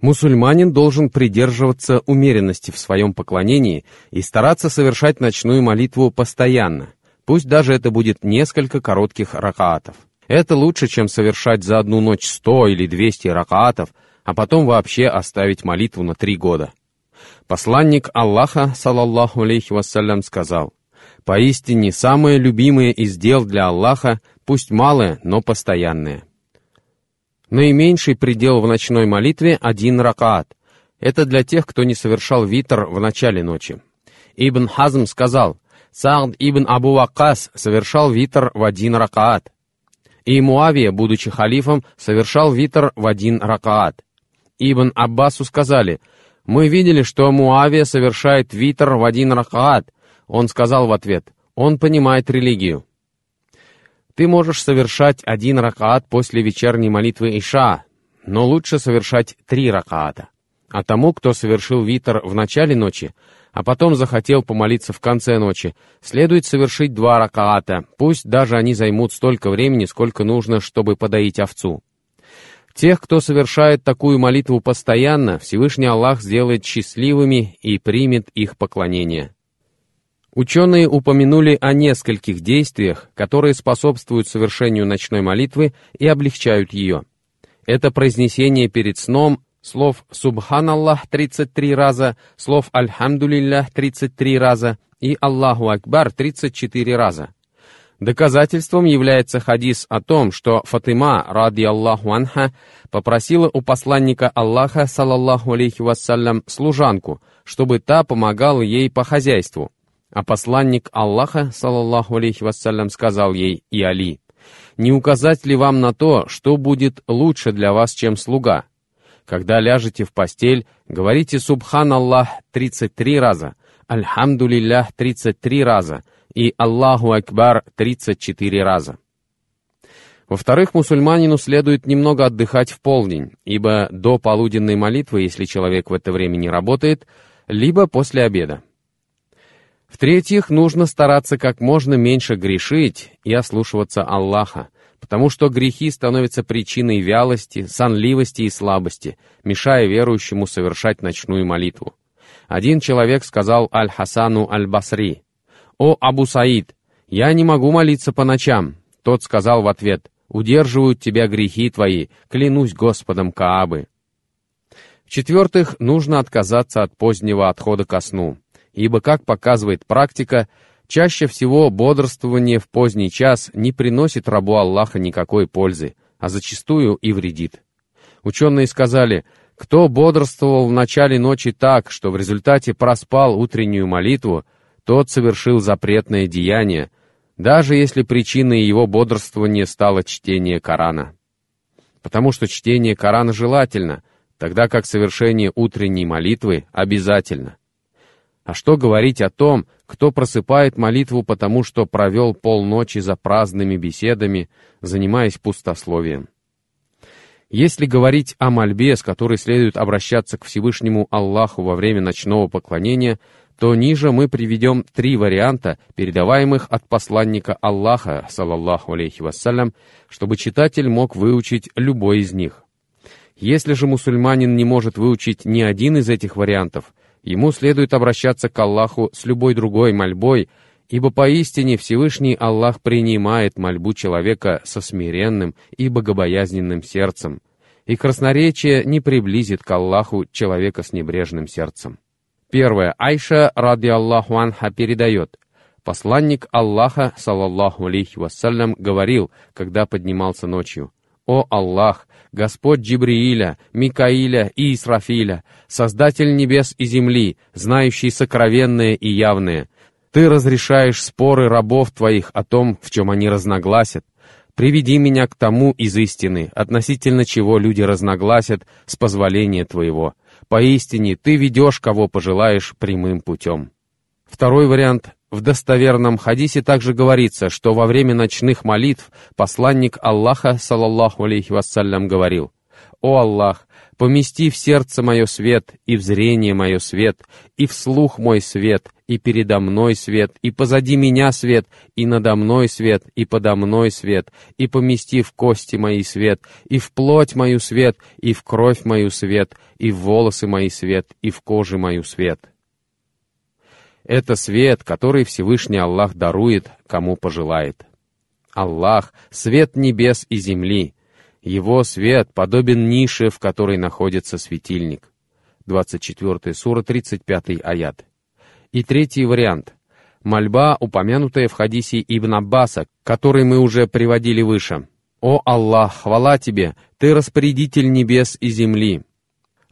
Мусульманин должен придерживаться умеренности в своем поклонении и стараться совершать ночную молитву постоянно, пусть даже это будет несколько коротких ракаатов. Это лучше, чем совершать за одну ночь сто или двести ракаатов, а потом вообще оставить молитву на три года. Посланник Аллаха, салаллаху алейхи вассалям, сказал, «Поистине самое любимое из дел для Аллаха, пусть малое, но постоянное». Наименьший предел в ночной молитве — один ракаат. Это для тех, кто не совершал витр в начале ночи. Ибн Хазм сказал, Саад ибн Абу Вакас совершал витр в один ракаат. И Муавия, будучи халифом, совершал витр в один ракаат. Ибн Аббасу сказали, «Мы видели, что Муавия совершает витр в один ракаат». Он сказал в ответ, «Он понимает религию». Ты можешь совершать один ракаат после вечерней молитвы Иша, но лучше совершать три ракаата. А тому, кто совершил витр в начале ночи, а потом захотел помолиться в конце ночи, следует совершить два ракаата, пусть даже они займут столько времени, сколько нужно, чтобы подоить овцу. Тех, кто совершает такую молитву постоянно, Всевышний Аллах сделает счастливыми и примет их поклонение. Ученые упомянули о нескольких действиях, которые способствуют совершению ночной молитвы и облегчают ее. Это произнесение перед сном слов «Субханаллах» 33 раза, слов «Альхамдулиллях» 33 раза и «Аллаху Акбар» 34 раза. Доказательством является хадис о том, что Фатима, ради Аллаху анха, попросила у посланника Аллаха, салаллаху алейхи вассалям, служанку, чтобы та помогала ей по хозяйству. А посланник Аллаха, салаллаху алейхи вассалям, сказал ей и Али, «Не указать ли вам на то, что будет лучше для вас, чем слуга? Когда ляжете в постель, говорите «Субхан Аллах» 33 раза, «Альхамдулиллях» 33 раза — и Аллаху Акбар 34 раза. Во-вторых, мусульманину следует немного отдыхать в полдень, ибо до полуденной молитвы, если человек в это время не работает, либо после обеда. В-третьих, нужно стараться как можно меньше грешить и ослушиваться Аллаха, потому что грехи становятся причиной вялости, сонливости и слабости, мешая верующему совершать ночную молитву. Один человек сказал Аль-Хасану Аль-Басри, «О, Абу Саид, я не могу молиться по ночам». Тот сказал в ответ, «Удерживают тебя грехи твои, клянусь Господом Каабы». В-четвертых, нужно отказаться от позднего отхода ко сну, ибо, как показывает практика, чаще всего бодрствование в поздний час не приносит рабу Аллаха никакой пользы, а зачастую и вредит. Ученые сказали, кто бодрствовал в начале ночи так, что в результате проспал утреннюю молитву, тот совершил запретное деяние, даже если причиной его бодрствования стало чтение Корана. Потому что чтение Корана желательно, тогда как совершение утренней молитвы обязательно. А что говорить о том, кто просыпает молитву потому, что провел полночи за праздными беседами, занимаясь пустословием? Если говорить о мольбе, с которой следует обращаться к Всевышнему Аллаху во время ночного поклонения, то ниже мы приведем три варианта, передаваемых от посланника Аллаха, салаллаху алейхи вассалям, чтобы читатель мог выучить любой из них. Если же мусульманин не может выучить ни один из этих вариантов, ему следует обращаться к Аллаху с любой другой мольбой, ибо поистине Всевышний Аллах принимает мольбу человека со смиренным и богобоязненным сердцем, и красноречие не приблизит к Аллаху человека с небрежным сердцем. Первое. Айша, ради Аллаху анха, передает. Посланник Аллаха, салаллаху алейхи вассалям, говорил, когда поднимался ночью. «О Аллах, Господь Джибрииля, Микаиля и Исрафиля, Создатель небес и земли, знающий сокровенное и явное, Ты разрешаешь споры рабов Твоих о том, в чем они разногласят. Приведи меня к тому из истины, относительно чего люди разногласят, с позволения Твоего». Поистине, ты ведешь, кого пожелаешь, прямым путем. Второй вариант. В достоверном хадисе также говорится, что во время ночных молитв посланник Аллаха, салаллаху алейхи вассалям, говорил, «О Аллах, помести в сердце мое свет, и в зрение мое свет, и в слух мой свет, и передо мной свет, и позади меня свет, и надо мной свет, и подо мной свет, и помести в кости мои свет, и в плоть мою свет, и в кровь мою свет, и в волосы мои свет, и в коже мою свет». Это свет, который Всевышний Аллах дарует, кому пожелает. Аллах — свет небес и земли. Его свет подобен нише, в которой находится светильник. 24 сура, 35 аят. И третий вариант. Мольба, упомянутая в хадисе Ибн Аббаса, который мы уже приводили выше. «О Аллах, хвала Тебе, Ты распорядитель небес и земли,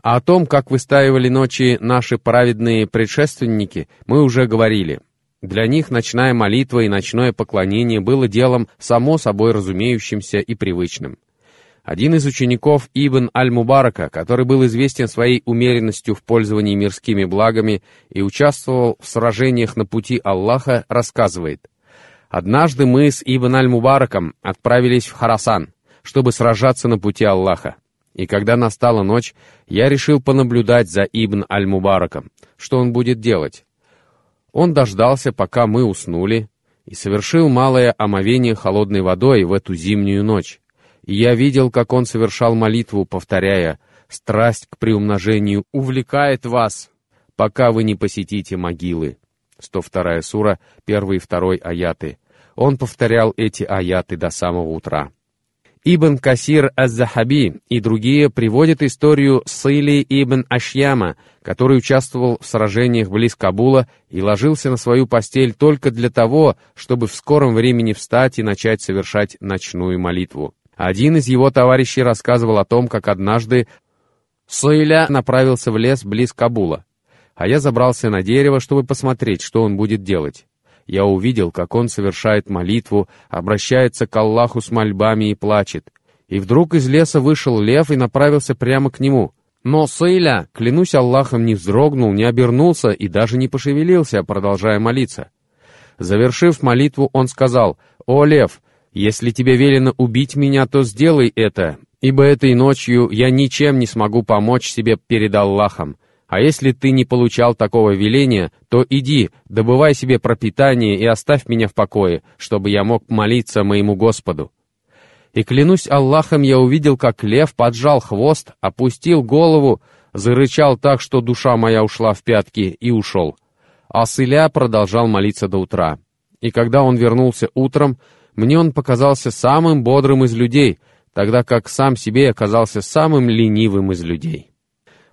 а о том, как выстаивали ночи наши праведные предшественники, мы уже говорили. Для них ночная молитва и ночное поклонение было делом само собой разумеющимся и привычным. Один из учеников Ибн Аль-Мубарака, который был известен своей умеренностью в пользовании мирскими благами и участвовал в сражениях на пути Аллаха, рассказывает, «Однажды мы с Ибн Аль-Мубараком отправились в Харасан, чтобы сражаться на пути Аллаха. И когда настала ночь, я решил понаблюдать за Ибн Аль-Мубараком, что он будет делать. Он дождался, пока мы уснули, и совершил малое омовение холодной водой в эту зимнюю ночь. И я видел, как он совершал молитву, повторяя «Страсть к приумножению увлекает вас, пока вы не посетите могилы». 102 сура, 1 и 2 аяты. Он повторял эти аяты до самого утра. Ибн Касир аз-Захаби и другие приводят историю Сыли ибн Ашьяма, который участвовал в сражениях близ Кабула и ложился на свою постель только для того, чтобы в скором времени встать и начать совершать ночную молитву. Один из его товарищей рассказывал о том, как однажды Сойля направился в лес близ Кабула, а я забрался на дерево, чтобы посмотреть, что он будет делать я увидел, как он совершает молитву, обращается к Аллаху с мольбами и плачет. И вдруг из леса вышел лев и направился прямо к нему. Но Сейля, клянусь Аллахом, не вздрогнул, не обернулся и даже не пошевелился, продолжая молиться. Завершив молитву, он сказал, «О, лев, если тебе велено убить меня, то сделай это, ибо этой ночью я ничем не смогу помочь себе перед Аллахом. А если ты не получал такого веления, то иди, добывай себе пропитание и оставь меня в покое, чтобы я мог молиться моему Господу. И клянусь Аллахом, я увидел, как лев поджал хвост, опустил голову, зарычал так, что душа моя ушла в пятки, и ушел. А Сыля продолжал молиться до утра. И когда он вернулся утром, мне он показался самым бодрым из людей, тогда как сам себе оказался самым ленивым из людей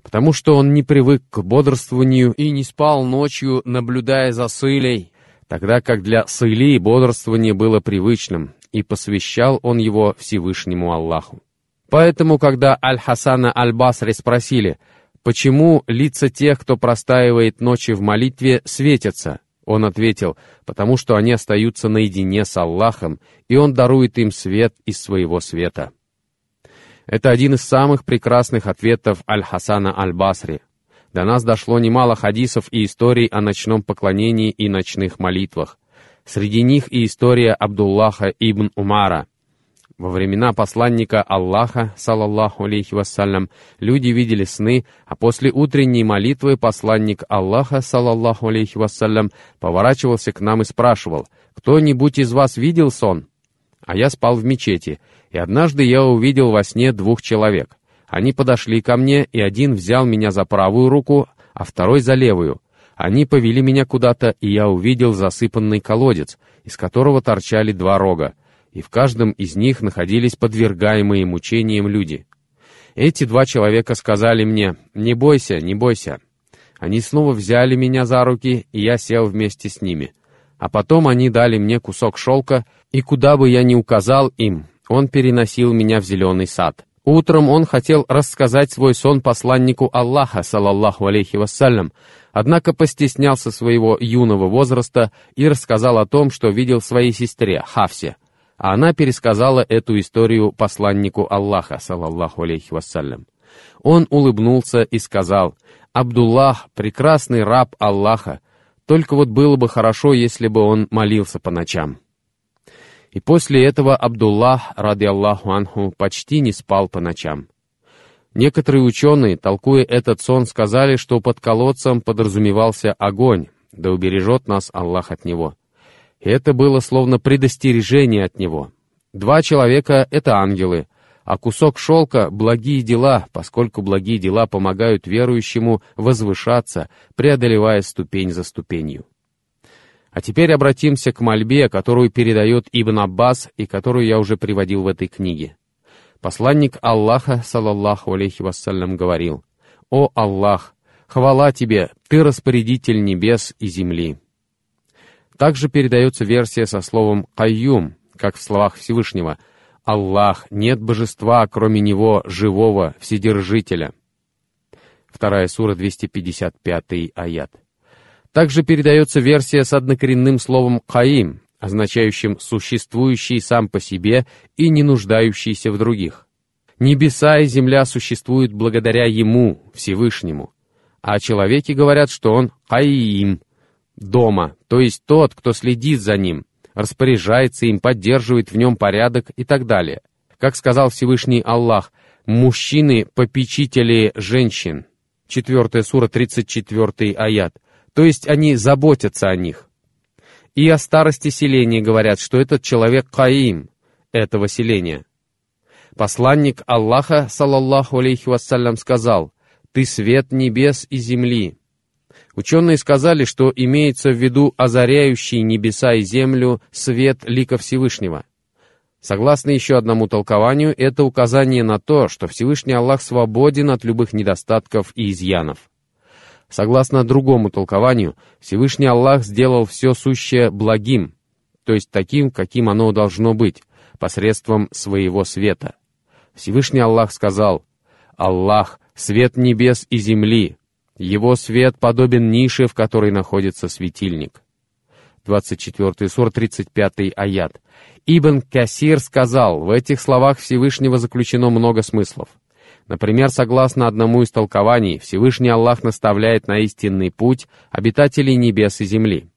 потому что он не привык к бодрствованию и не спал ночью, наблюдая за Сылей, тогда как для Сыли бодрствование было привычным, и посвящал он его Всевышнему Аллаху. Поэтому, когда Аль-Хасана Аль-Басри спросили, почему лица тех, кто простаивает ночи в молитве, светятся, он ответил, потому что они остаются наедине с Аллахом, и Он дарует им свет из своего света. Это один из самых прекрасных ответов Аль-Хасана Аль-Басри. До нас дошло немало хадисов и историй о ночном поклонении и ночных молитвах. Среди них и история Абдуллаха ибн Умара. Во времена посланника Аллаха, салаллаху алейхи вассалям, люди видели сны, а после утренней молитвы посланник Аллаха, салаллаху алейхи вассалям, поворачивался к нам и спрашивал, «Кто-нибудь из вас видел сон?» А я спал в мечети, и однажды я увидел во сне двух человек. Они подошли ко мне, и один взял меня за правую руку, а второй за левую. Они повели меня куда-то, и я увидел засыпанный колодец, из которого торчали два рога, и в каждом из них находились подвергаемые мучениям люди. Эти два человека сказали мне «Не бойся, не бойся». Они снова взяли меня за руки, и я сел вместе с ними. А потом они дали мне кусок шелка, и куда бы я ни указал им, он переносил меня в зеленый сад. Утром он хотел рассказать свой сон посланнику Аллаха, салаллаху алейхи вассалям, однако постеснялся своего юного возраста и рассказал о том, что видел своей сестре, Хавсе, а она пересказала эту историю посланнику Аллаха, салаллаху алейхи вассалям. Он улыбнулся и сказал, «Абдуллах, прекрасный раб Аллаха, только вот было бы хорошо, если бы он молился по ночам». И после этого Абдуллах, ради Аллаху анху, почти не спал по ночам. Некоторые ученые, толкуя этот сон, сказали, что под колодцем подразумевался огонь, да убережет нас Аллах от него. И это было словно предостережение от него. Два человека — это ангелы, а кусок шелка — благие дела, поскольку благие дела помогают верующему возвышаться, преодолевая ступень за ступенью. А теперь обратимся к мольбе, которую передает Ибн Аббас и которую я уже приводил в этой книге. Посланник Аллаха, салаллаху алейхи вассалям, говорил, «О Аллах, хвала тебе, ты распорядитель небес и земли». Также передается версия со словом «кайюм», как в словах Всевышнего «Аллах, нет божества, кроме Него, живого, вседержителя». Вторая сура, 255 аят. Также передается версия с однокоренным словом «каим», означающим «существующий сам по себе и не нуждающийся в других». Небеса и земля существуют благодаря Ему, Всевышнему. А о человеке говорят, что он «каим», дома, то есть тот, кто следит за ним, распоряжается им, поддерживает в нем порядок и так далее. Как сказал Всевышний Аллах, «Мужчины — попечители женщин». 4 сура, 34 аят — то есть они заботятся о них. И о старости селения говорят, что этот человек Каим, этого селения. Посланник Аллаха, салаллаху алейхи вассалям, сказал, «Ты свет небес и земли». Ученые сказали, что имеется в виду озаряющий небеса и землю свет лика Всевышнего. Согласно еще одному толкованию, это указание на то, что Всевышний Аллах свободен от любых недостатков и изъянов. Согласно другому толкованию, Всевышний Аллах сделал все сущее благим, то есть таким, каким оно должно быть, посредством своего света. Всевышний Аллах сказал, «Аллах — свет небес и земли, его свет подобен нише, в которой находится светильник». 24 сур, 35 аят. Ибн Касир сказал, в этих словах Всевышнего заключено много смыслов. Например, согласно одному из толкований, Всевышний Аллах наставляет на истинный путь обитателей небес и земли.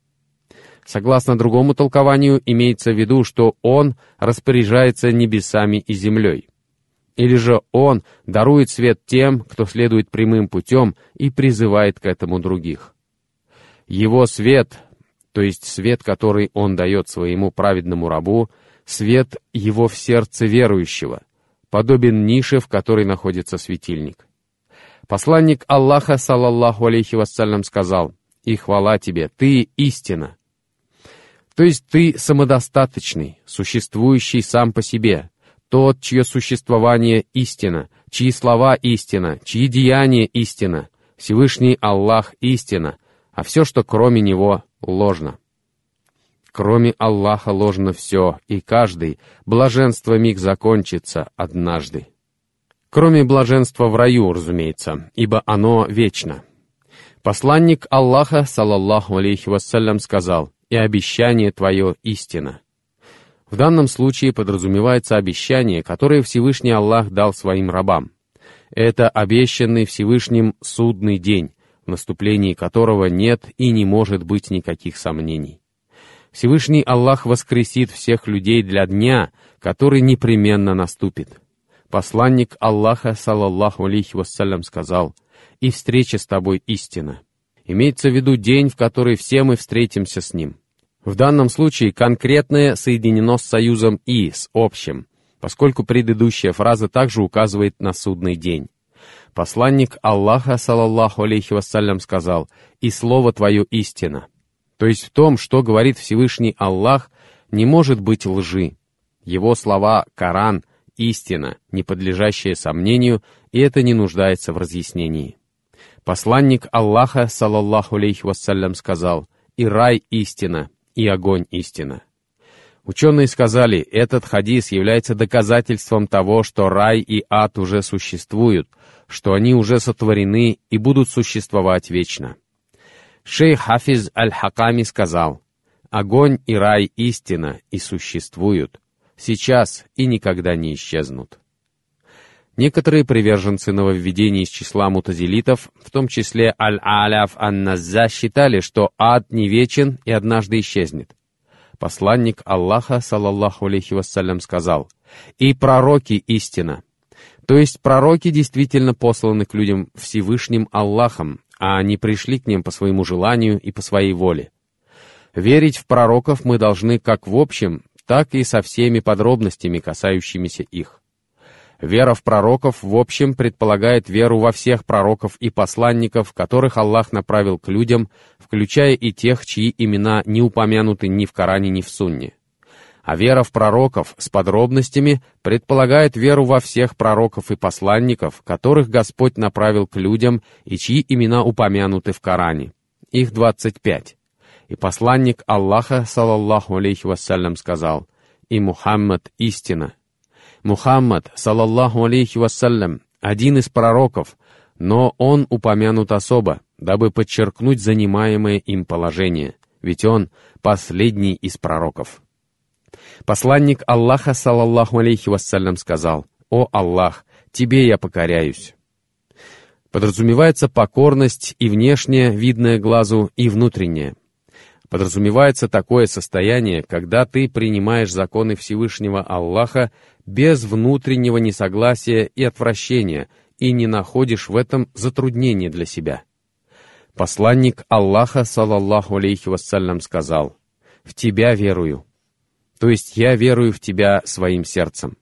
Согласно другому толкованию, имеется в виду, что Он распоряжается небесами и землей. Или же Он дарует свет тем, кто следует прямым путем и призывает к этому других. Его свет, то есть свет, который Он дает своему праведному рабу, свет Его в сердце верующего — подобен нише, в которой находится светильник. Посланник Аллаха, салаллаху алейхи вассалям, сказал, «И хвала тебе, ты истина». То есть ты самодостаточный, существующий сам по себе, тот, чье существование истина, чьи слова истина, чьи деяния истина, Всевышний Аллах истина, а все, что кроме Него, ложно. Кроме Аллаха ложно все, и каждый, блаженство миг закончится однажды. Кроме блаженства в раю, разумеется, ибо оно вечно. Посланник Аллаха, салаллаху алейхи вассалям, сказал, «И обещание твое истина». В данном случае подразумевается обещание, которое Всевышний Аллах дал своим рабам. Это обещанный Всевышним судный день, в наступлении которого нет и не может быть никаких сомнений. Всевышний Аллах воскресит всех людей для дня, который непременно наступит. Посланник Аллаха, салаллаху алейхи вассалям, сказал, «И встреча с тобой истина». Имеется в виду день, в который все мы встретимся с ним. В данном случае конкретное соединено с союзом «и», с общим, поскольку предыдущая фраза также указывает на судный день. Посланник Аллаха, салаллаху алейхи вассалям, сказал, «И слово твое истина». То есть в том, что говорит Всевышний Аллах, не может быть лжи. Его слова «Коран» — истина, не подлежащая сомнению, и это не нуждается в разъяснении. Посланник Аллаха, салаллаху алейхи вассалям, сказал, «И рай — истина, и огонь — истина». Ученые сказали, этот хадис является доказательством того, что рай и ад уже существуют, что они уже сотворены и будут существовать вечно. Шейх Хафиз Аль-Хаками сказал, «Огонь и рай истина и существуют, сейчас и никогда не исчезнут». Некоторые приверженцы нововведений из числа мутазилитов, в том числе Аль-Аляф Ан-Назза, считали, что ад не вечен и однажды исчезнет. Посланник Аллаха, салаллаху алейхи вассалям, сказал, «И пророки истина». То есть пророки действительно посланы к людям Всевышним Аллахом, а они пришли к ним по своему желанию и по своей воле. Верить в пророков мы должны как в общем, так и со всеми подробностями, касающимися их. Вера в пророков в общем предполагает веру во всех пророков и посланников, которых Аллах направил к людям, включая и тех, чьи имена не упомянуты ни в Коране, ни в Сунне. А вера в пророков с подробностями предполагает веру во всех пророков и посланников, которых Господь направил к людям и чьи имена упомянуты в Коране. Их 25. И посланник Аллаха, салаллаху алейхи вассалям, сказал, «И Мухаммад — истина». Мухаммад, салаллаху алейхи вассалям, один из пророков, но он упомянут особо, дабы подчеркнуть занимаемое им положение, ведь он последний из пророков. Посланник Аллаха, салаллаху алейхи вассалям, сказал, «О Аллах, Тебе я покоряюсь». Подразумевается покорность и внешняя, видная глазу, и внутренняя. Подразумевается такое состояние, когда ты принимаешь законы Всевышнего Аллаха без внутреннего несогласия и отвращения и не находишь в этом затруднения для себя. Посланник Аллаха, салаллаху алейхи вассалям, сказал, «В тебя верую, то есть я верую в тебя своим сердцем».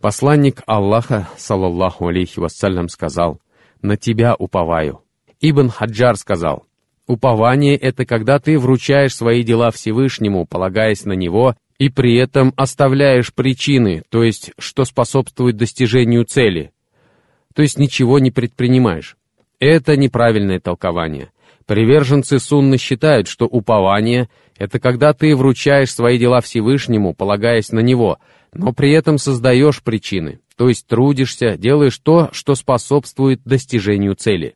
Посланник Аллаха, салаллаху алейхи вассалям, сказал, «На тебя уповаю». Ибн Хаджар сказал, «Упование — это когда ты вручаешь свои дела Всевышнему, полагаясь на Него и при этом оставляешь причины, то есть что способствует достижению цели, то есть ничего не предпринимаешь. Это неправильное толкование. Приверженцы сунны считают, что упование — это когда ты вручаешь свои дела Всевышнему, полагаясь на Него, но при этом создаешь причины, то есть трудишься, делаешь то, что способствует достижению цели.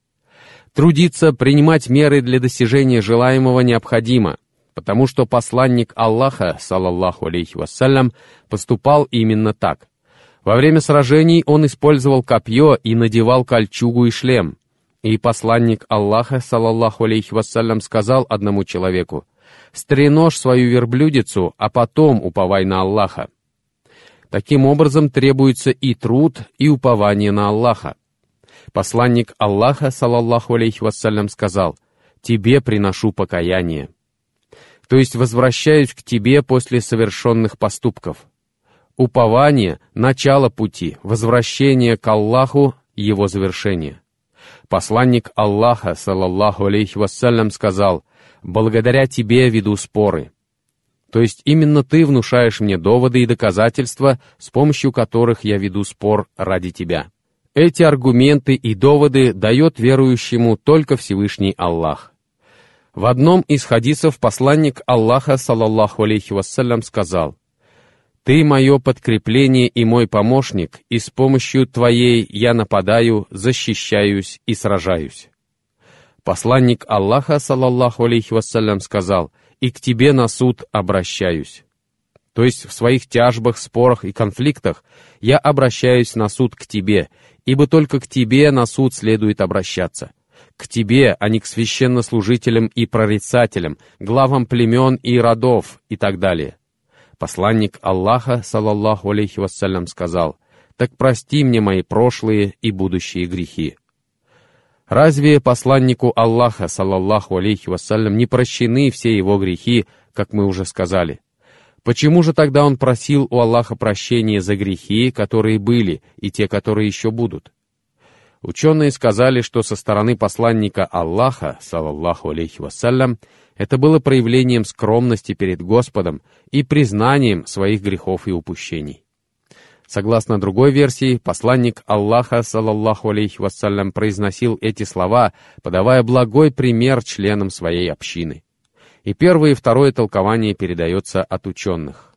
Трудиться, принимать меры для достижения желаемого необходимо — потому что посланник Аллаха, салаллаху алейхи вассалям, поступал именно так. Во время сражений он использовал копье и надевал кольчугу и шлем. И посланник Аллаха, салаллаху алейхи вассалям, сказал одному человеку, «Стреножь свою верблюдицу, а потом уповай на Аллаха». Таким образом требуется и труд, и упование на Аллаха. Посланник Аллаха, салаллаху алейхи вассалям, сказал, «Тебе приношу покаяние» то есть возвращаюсь к тебе после совершенных поступков. Упование — начало пути, возвращение к Аллаху — его завершение. Посланник Аллаха, салаллаху алейхи вассалям, сказал, «Благодаря тебе веду споры». То есть именно ты внушаешь мне доводы и доказательства, с помощью которых я веду спор ради тебя. Эти аргументы и доводы дает верующему только Всевышний Аллах. В одном из хадисов посланник Аллаха, салаллаху алейхи вассалям, сказал, «Ты мое подкрепление и мой помощник, и с помощью Твоей я нападаю, защищаюсь и сражаюсь». Посланник Аллаха, салаллаху алейхи вассалям, сказал, «И к Тебе на суд обращаюсь». То есть в своих тяжбах, спорах и конфликтах я обращаюсь на суд к Тебе, ибо только к Тебе на суд следует обращаться к тебе, а не к священнослужителям и прорицателям, главам племен и родов и так далее. Посланник Аллаха, салаллаху алейхи вассалям, сказал, «Так прости мне мои прошлые и будущие грехи». Разве посланнику Аллаха, салаллаху алейхи вассалям, не прощены все его грехи, как мы уже сказали? Почему же тогда он просил у Аллаха прощения за грехи, которые были, и те, которые еще будут? Ученые сказали, что со стороны посланника Аллаха, салаллаху алейхи вассалям, это было проявлением скромности перед Господом и признанием своих грехов и упущений. Согласно другой версии, посланник Аллаха, салаллаху алейхи вассалям, произносил эти слова, подавая благой пример членам своей общины. И первое и второе толкование передается от ученых.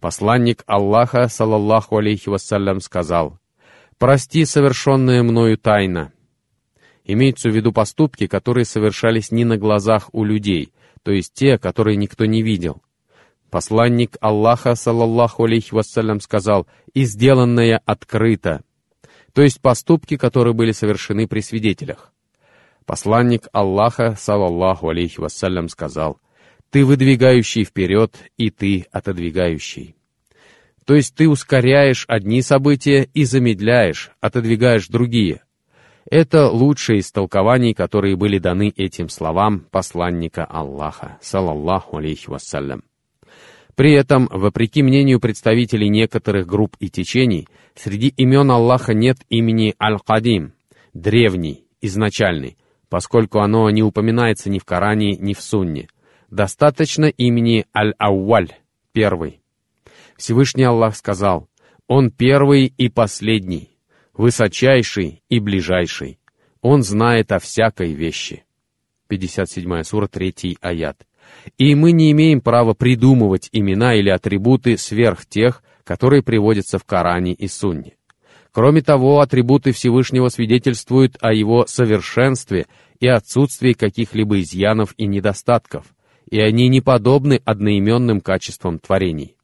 Посланник Аллаха, салаллаху алейхи вассалям, сказал — «Прости совершенное мною тайна». Имеются в виду поступки, которые совершались не на глазах у людей, то есть те, которые никто не видел. Посланник Аллаха, саллаллаху алейхи вассалям, сказал «и сделанное открыто», то есть поступки, которые были совершены при свидетелях. Посланник Аллаха, саллаллаху алейхи вассалям, сказал «ты выдвигающий вперед, и ты отодвигающий». То есть ты ускоряешь одни события и замедляешь, отодвигаешь другие. Это лучшие из толкований, которые были даны этим словам посланника Аллаха, салаллаху алейхи вассалям. При этом, вопреки мнению представителей некоторых групп и течений, среди имен Аллаха нет имени Аль-Кадим, древний, изначальный, поскольку оно не упоминается ни в Коране, ни в Сунне. Достаточно имени Аль-Ауаль, первый. Всевышний Аллах сказал, «Он первый и последний, высочайший и ближайший. Он знает о всякой вещи». 57 сура, 3 аят. И мы не имеем права придумывать имена или атрибуты сверх тех, которые приводятся в Коране и Сунне. Кроме того, атрибуты Всевышнего свидетельствуют о его совершенстве и отсутствии каких-либо изъянов и недостатков, и они не подобны одноименным качествам творений.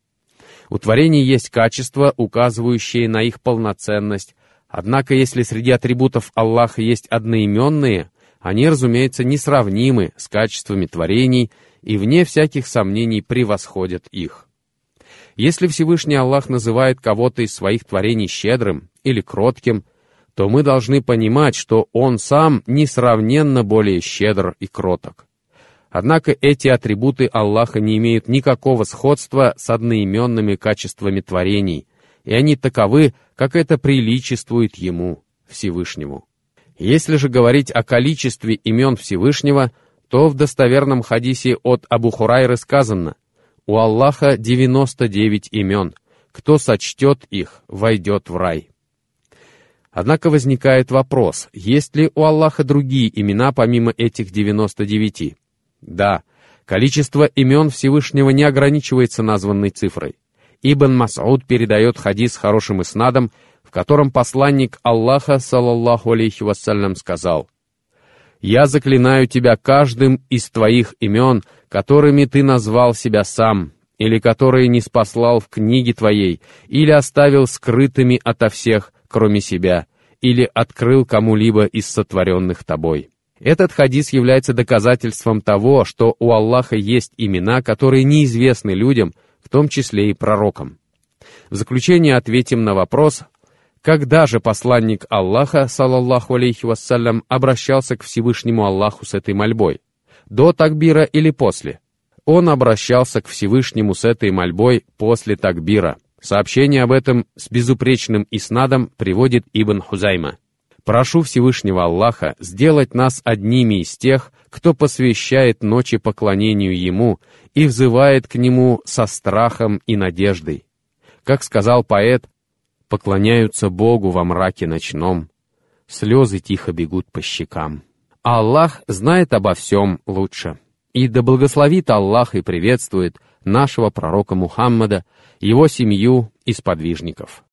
У творений есть качества, указывающие на их полноценность, однако если среди атрибутов Аллаха есть одноименные, они, разумеется, несравнимы с качествами творений и, вне всяких сомнений, превосходят их. Если Всевышний Аллах называет кого-то из своих творений щедрым или кротким, то мы должны понимать, что Он сам несравненно более щедр и кроток. Однако эти атрибуты Аллаха не имеют никакого сходства с одноименными качествами творений, и они таковы, как это приличествует Ему, Всевышнему. Если же говорить о количестве имен Всевышнего, то в достоверном хадисе от Абу Хурайры сказано, «У Аллаха 99 имен, кто сочтет их, войдет в рай». Однако возникает вопрос, есть ли у Аллаха другие имена помимо этих 99? Да, количество имен Всевышнего не ограничивается названной цифрой. Ибн Мас'уд передает хадис хорошим иснадом, в котором посланник Аллаха, саллаллаху алейхи вассалям, сказал, «Я заклинаю тебя каждым из твоих имен, которыми ты назвал себя сам, или которые не спаслал в книге твоей, или оставил скрытыми ото всех, кроме себя, или открыл кому-либо из сотворенных тобой». Этот хадис является доказательством того, что у Аллаха есть имена, которые неизвестны людям, в том числе и пророкам. В заключение ответим на вопрос, когда же посланник Аллаха, салаллаху алейхи вассалям, обращался к Всевышнему Аллаху с этой мольбой? До такбира или после? Он обращался к Всевышнему с этой мольбой после такбира. Сообщение об этом с безупречным иснадом приводит Ибн Хузайма. Прошу Всевышнего Аллаха сделать нас одними из тех, кто посвящает ночи поклонению Ему и взывает к Нему со страхом и надеждой. Как сказал поэт, поклоняются Богу во мраке ночном, слезы тихо бегут по щекам. Аллах знает обо всем лучше. И да благословит Аллах и приветствует нашего пророка Мухаммада, его семью и сподвижников.